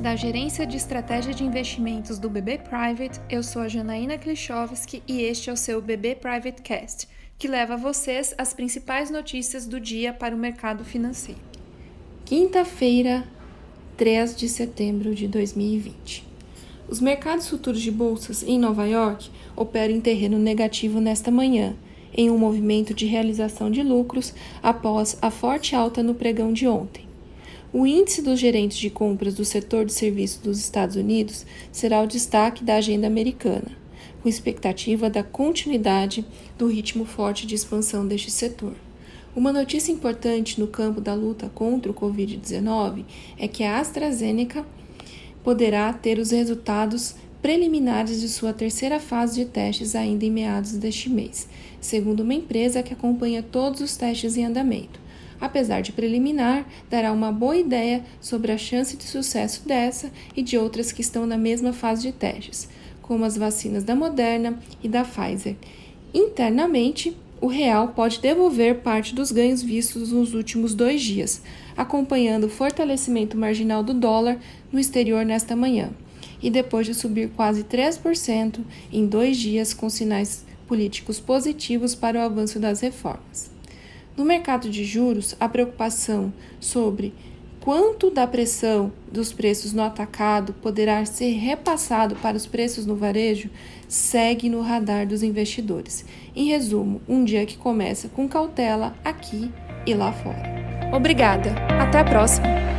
Da Gerência de Estratégia de Investimentos do BB Private, eu sou a Janaína Klichowski e este é o seu BB Private Cast, que leva a vocês as principais notícias do dia para o mercado financeiro. Quinta-feira, 3 de setembro de 2020. Os mercados futuros de bolsas em Nova York operam em terreno negativo nesta manhã, em um movimento de realização de lucros após a forte alta no pregão de ontem. O índice dos gerentes de compras do setor de serviços dos Estados Unidos será o destaque da agenda americana, com expectativa da continuidade do ritmo forte de expansão deste setor. Uma notícia importante no campo da luta contra o Covid-19 é que a AstraZeneca poderá ter os resultados preliminares de sua terceira fase de testes ainda em meados deste mês, segundo uma empresa que acompanha todos os testes em andamento apesar de preliminar, dará uma boa ideia sobre a chance de sucesso dessa e de outras que estão na mesma fase de testes, como as vacinas da Moderna e da Pfizer. Internamente, o real pode devolver parte dos ganhos vistos nos últimos dois dias, acompanhando o fortalecimento marginal do dólar no exterior nesta manhã, e depois de subir quase 3% em dois dias com sinais políticos positivos para o avanço das reformas. No mercado de juros, a preocupação sobre quanto da pressão dos preços no atacado poderá ser repassado para os preços no varejo segue no radar dos investidores. Em resumo, um dia que começa com cautela aqui e lá fora. Obrigada, até a próxima!